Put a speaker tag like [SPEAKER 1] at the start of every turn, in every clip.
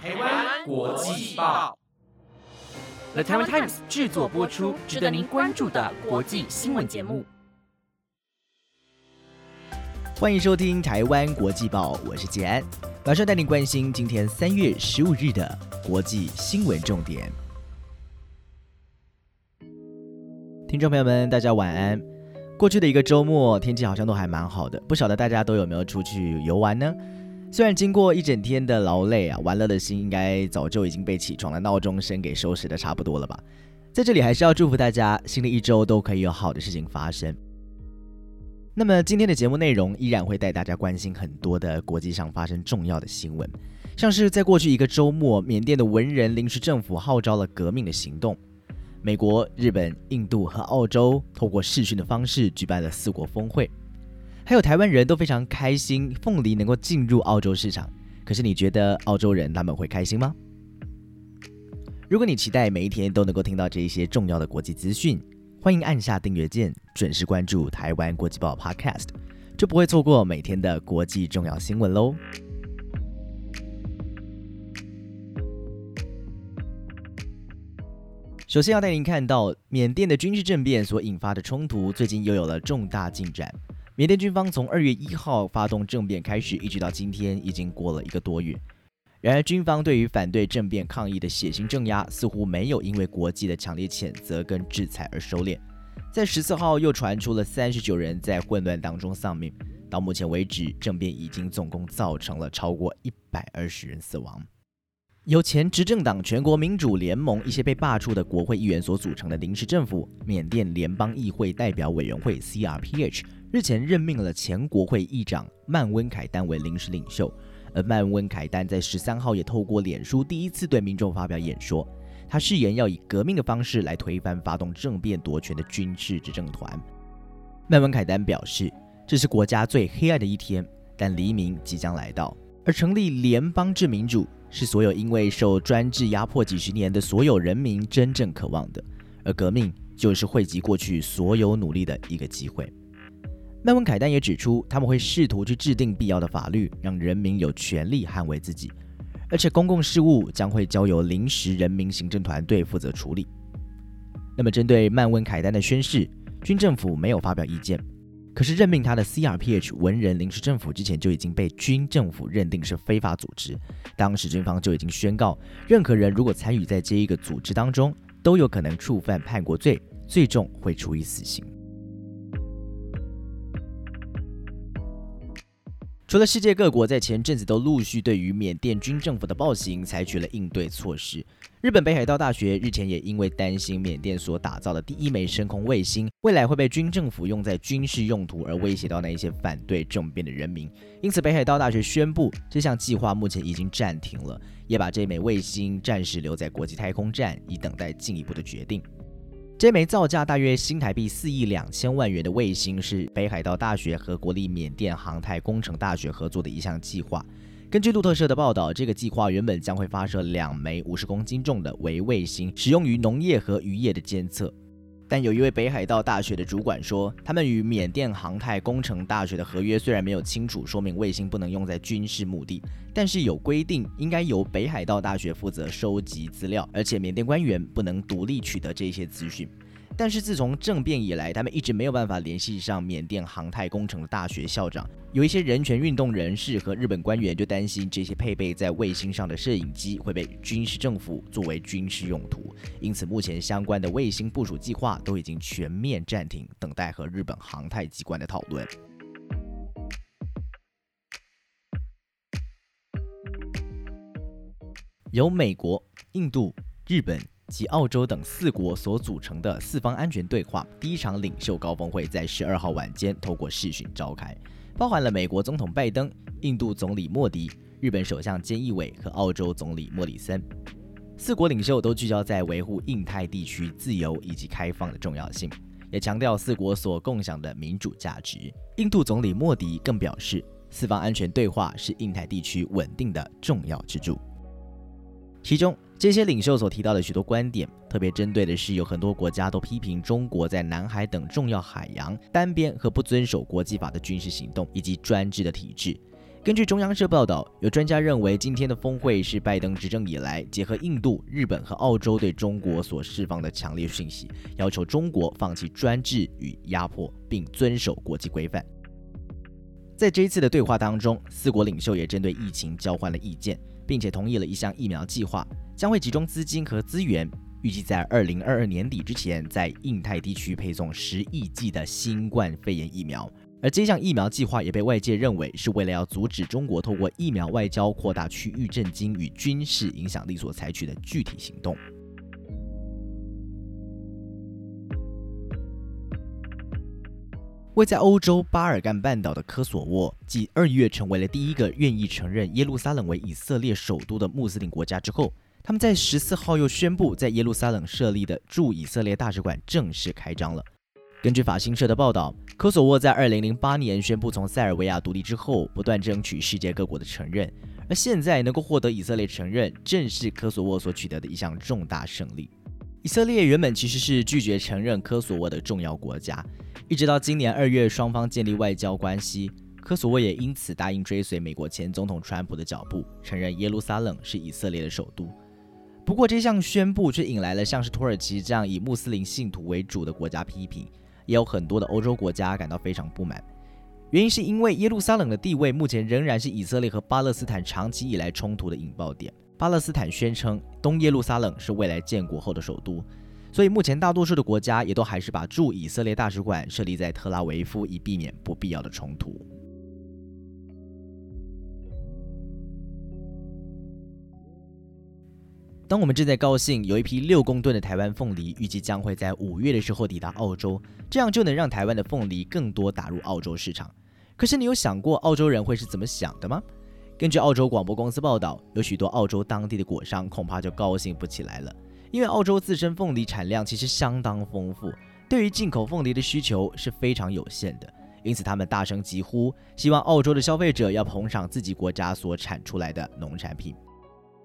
[SPEAKER 1] 台湾国际报
[SPEAKER 2] ，The Taiwan Times 制作播出，值得您关注的国际新闻节目。
[SPEAKER 3] 欢迎收听台湾国际报，我是杰安，马上带您关心今天三月十五日的国际新闻重点。听众朋友们，大家晚安。过去的一个周末，天气好像都还蛮好的，不晓得大家都有没有出去游玩呢？虽然经过一整天的劳累啊，玩乐的心应该早就已经被起床的闹钟声给收拾的差不多了吧？在这里还是要祝福大家，新的一周都可以有好的事情发生。那么今天的节目内容依然会带大家关心很多的国际上发生重要的新闻，像是在过去一个周末，缅甸的文人临时政府号召了革命的行动，美国、日本、印度和澳洲透过视讯的方式举办了四国峰会。还有台湾人都非常开心，凤梨能够进入澳洲市场。可是你觉得澳洲人他们会开心吗？如果你期待每一天都能够听到这一些重要的国际资讯，欢迎按下订阅键，准时关注台湾国际报 Podcast，就不会错过每天的国际重要新闻喽。首先要带您看到缅甸的军事政变所引发的冲突，最近又有了重大进展。缅甸军方从二月一号发动政变开始，一直到今天，已经过了一个多月。然而，军方对于反对政变抗议的血腥镇压，似乎没有因为国际的强烈谴责跟制裁而收敛。在十四号，又传出了三十九人在混乱当中丧命。到目前为止，政变已经总共造成了超过一百二十人死亡。由前执政党全国民主联盟一些被罢黜的国会议员所组成的临时政府——缅甸联邦议会代表委员会 （CRPH）。日前任命了前国会议长曼温凯丹为临时领袖，而曼温凯丹在十三号也透过脸书第一次对民众发表演说，他誓言要以革命的方式来推翻发动政变夺权的军事执政团。曼温凯丹表示，这是国家最黑暗的一天，但黎明即将来到。而成立联邦制民主是所有因为受专制压迫几十年的所有人民真正渴望的，而革命就是汇集过去所有努力的一个机会。曼温凯丹也指出，他们会试图去制定必要的法律，让人民有权利捍卫自己，而且公共事务将会交由临时人民行政团队负责处理。那么，针对曼温凯丹的宣誓，军政府没有发表意见。可是，任命他的 CRPH 文人临时政府之前就已经被军政府认定是非法组织，当时军方就已经宣告，任何人如果参与在这一个组织当中，都有可能触犯叛国罪，最终会处以死刑。除了世界各国在前阵子都陆续对于缅甸军政府的暴行采取了应对措施，日本北海道大学日前也因为担心缅甸所打造的第一枚深空卫星未来会被军政府用在军事用途而威胁到那一些反对政变的人民，因此北海道大学宣布这项计划目前已经暂停了，也把这枚卫星暂时留在国际太空站，以等待进一步的决定。这枚造价大约新台币四亿两千万元的卫星，是北海道大学和国立缅甸航太工程大学合作的一项计划。根据路透社的报道，这个计划原本将会发射两枚五十公斤重的微卫星，使用于农业和渔业的监测。但有一位北海道大学的主管说，他们与缅甸航太工程大学的合约虽然没有清楚说明卫星不能用在军事目的，但是有规定应该由北海道大学负责收集资料，而且缅甸官员不能独立取得这些资讯。但是自从政变以来，他们一直没有办法联系上缅甸航太工程的大学校长。有一些人权运动人士和日本官员就担心这些配备在卫星上的摄影机会被军事政府作为军事用途，因此目前相关的卫星部署计划都已经全面暂停，等待和日本航太机关的讨论。由美国、印度、日本。及澳洲等四国所组成的四方安全对话第一场领袖高峰会在十二号晚间透过视讯召开，包含了美国总统拜登、印度总理莫迪、日本首相菅义伟和澳洲总理莫里森。四国领袖都聚焦在维护印太地区自由以及开放的重要性，也强调四国所共享的民主价值。印度总理莫迪更表示，四方安全对话是印太地区稳定的重要支柱。其中，这些领袖所提到的许多观点，特别针对的是有很多国家都批评中国在南海等重要海洋单边和不遵守国际法的军事行动，以及专制的体制。根据中央社报道，有专家认为，今天的峰会是拜登执政以来结合印度、日本和澳洲对中国所释放的强烈讯息，要求中国放弃专制与压迫，并遵守国际规范。在这一次的对话当中，四国领袖也针对疫情交换了意见，并且同意了一项疫苗计划，将会集中资金和资源，预计在二零二二年底之前，在印太地区配送十亿剂的新冠肺炎疫苗。而这项疫苗计划也被外界认为是为了要阻止中国透过疫苗外交扩大区域震惊与军事影响力所采取的具体行动。位在欧洲巴尔干半岛的科索沃，继二月成为了第一个愿意承认耶路撒冷为以色列首都的穆斯林国家之后，他们在十四号又宣布在耶路撒冷设立的驻以色列大使馆正式开张了。根据法新社的报道，科索沃在2008年宣布从塞尔维亚独立之后，不断争取世界各国的承认，而现在能够获得以色列承认，正是科索沃所取得的一项重大胜利。以色列原本其实是拒绝承认科索沃的重要国家，一直到今年二月双方建立外交关系，科索沃也因此答应追随美国前总统川普的脚步，承认耶路撒冷是以色列的首都。不过这项宣布却引来了像是土耳其这样以穆斯林信徒为主的国家批评。也有很多的欧洲国家感到非常不满，原因是因为耶路撒冷的地位目前仍然是以色列和巴勒斯坦长期以来冲突的引爆点。巴勒斯坦宣称东耶路撒冷是未来建国后的首都，所以目前大多数的国家也都还是把驻以色列大使馆设立在特拉维夫，以避免不必要的冲突。当我们正在高兴有一批六公吨的台湾凤梨，预计将会在五月的时候抵达澳洲，这样就能让台湾的凤梨更多打入澳洲市场。可是你有想过澳洲人会是怎么想的吗？根据澳洲广播公司报道，有许多澳洲当地的果商恐怕就高兴不起来了，因为澳洲自身凤梨产量其实相当丰富，对于进口凤梨的需求是非常有限的，因此他们大声疾呼，希望澳洲的消费者要捧场自己国家所产出来的农产品。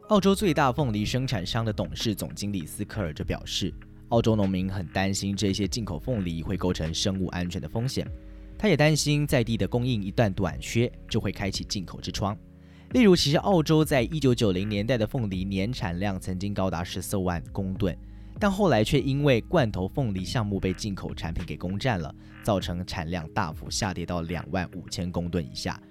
[SPEAKER 3] 澳洲最大凤梨生产商的董事总经理斯科尔就表示，澳洲农民很担心这些进口凤梨会构成生物安全的风险。他也担心在地的供应一旦短缺，就会开启进口之窗。例如，其实澳洲在一九九零年代的凤梨年产量曾经高达十四万公吨，但后来却因为罐头凤梨项目被进口产品给攻占了，造成产量大幅下跌到两万五千公吨以下。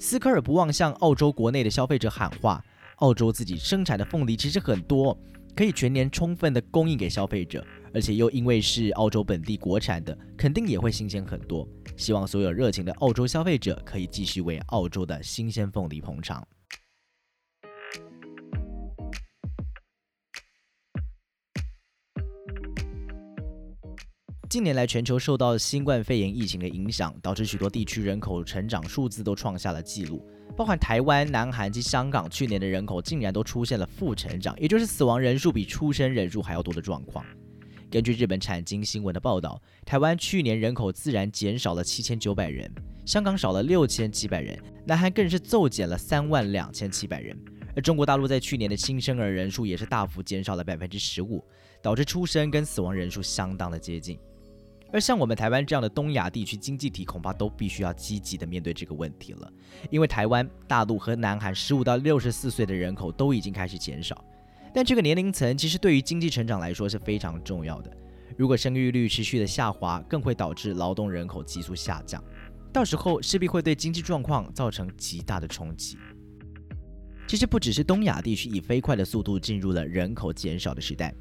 [SPEAKER 3] 斯科尔不忘向澳洲国内的消费者喊话。澳洲自己生产的凤梨其实很多，可以全年充分的供应给消费者，而且又因为是澳洲本地国产的，肯定也会新鲜很多。希望所有热情的澳洲消费者可以继续为澳洲的新鲜凤梨捧场。近年来，全球受到新冠肺炎疫情的影响，导致许多地区人口成长数字都创下了纪录，包括台湾、南韩及香港，去年的人口竟然都出现了负成长，也就是死亡人数比出生人数还要多的状况。根据日本产经新闻的报道，台湾去年人口自然减少了七千九百人，香港少了六千七百人，南韩更是骤减了三万两千七百人，而中国大陆在去年的新生儿人数也是大幅减少了百分之十五，导致出生跟死亡人数相当的接近。而像我们台湾这样的东亚地区经济体，恐怕都必须要积极的面对这个问题了。因为台湾、大陆和南韩十五到六十四岁的人口都已经开始减少，但这个年龄层其实对于经济成长来说是非常重要的。如果生育率持续的下滑，更会导致劳动人口急速下降，到时候势必会对经济状况造成极大的冲击。其实不只是东亚地区以飞快的速度进入了人口减少的时代。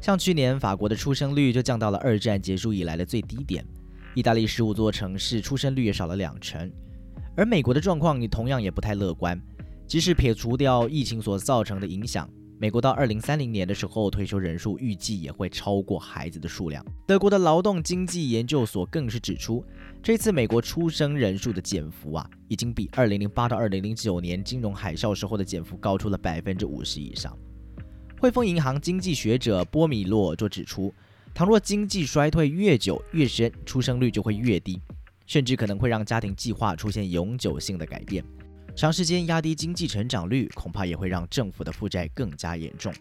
[SPEAKER 3] 像去年法国的出生率就降到了二战结束以来的最低点，意大利十五座城市出生率也少了两成，而美国的状况你同样也不太乐观。即使撇除掉疫情所造成的影响，美国到二零三零年的时候，退休人数预计也会超过孩子的数量。德国的劳动经济研究所更是指出，这次美国出生人数的减幅啊，已经比二零零八到二零零九年金融海啸时候的减幅高出了百分之五十以上。汇丰银行经济学者波米洛就指出，倘若经济衰退越久越深，出生率就会越低，甚至可能会让家庭计划出现永久性的改变。长时间压低经济成长率，恐怕也会让政府的负债更加严重。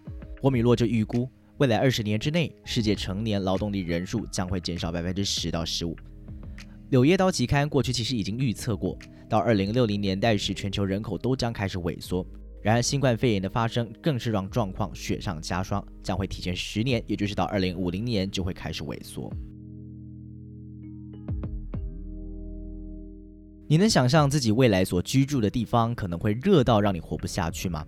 [SPEAKER 3] 波米洛就预估，未来二十年之内，世界成年劳动力人数将会减少百分之十到十五。柳叶刀期刊过去其实已经预测过，到二零六零年代时，全球人口都将开始萎缩。然而，新冠肺炎的发生更是让状况雪上加霜，将会提前十年，也就是到二零五零年就会开始萎缩。你能想象自己未来所居住的地方可能会热到让你活不下去吗？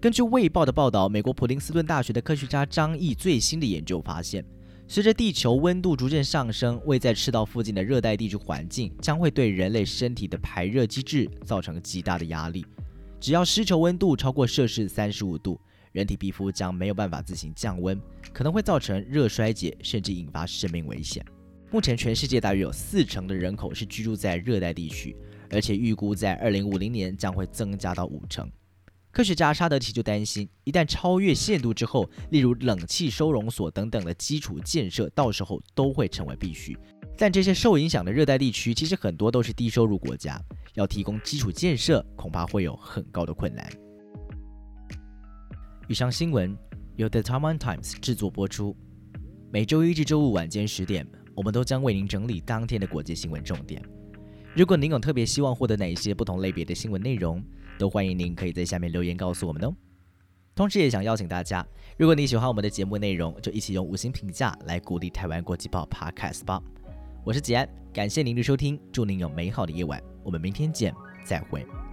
[SPEAKER 3] 根据《卫报》的报道，美国普林斯顿大学的科学家张毅最新的研究发现，随着地球温度逐渐上升，位在赤道附近的热带地区环境将会对人类身体的排热机制造成极大的压力。只要湿球温度超过摄氏三十五度，人体皮肤将没有办法自行降温，可能会造成热衰竭，甚至引发生命危险。目前，全世界大约有四成的人口是居住在热带地区。而且预估在二零五零年将会增加到五成。科学家沙德奇就担心，一旦超越限度之后，例如冷气收容所等等的基础建设，到时候都会成为必须。但这些受影响的热带地区，其实很多都是低收入国家，要提供基础建设，恐怕会有很高的困难。以上新闻由 The Taiwan Times 制作播出。每周一至周五晚间十点，我们都将为您整理当天的国际新闻重点。如果您有特别希望获得哪一些不同类别的新闻内容，都欢迎您可以在下面留言告诉我们哦。同时也想邀请大家，如果你喜欢我们的节目内容，就一起用五星评价来鼓励台湾国际报 Podcast 吧。我是吉安，感谢您的收听，祝您有美好的夜晚，我们明天见，再会。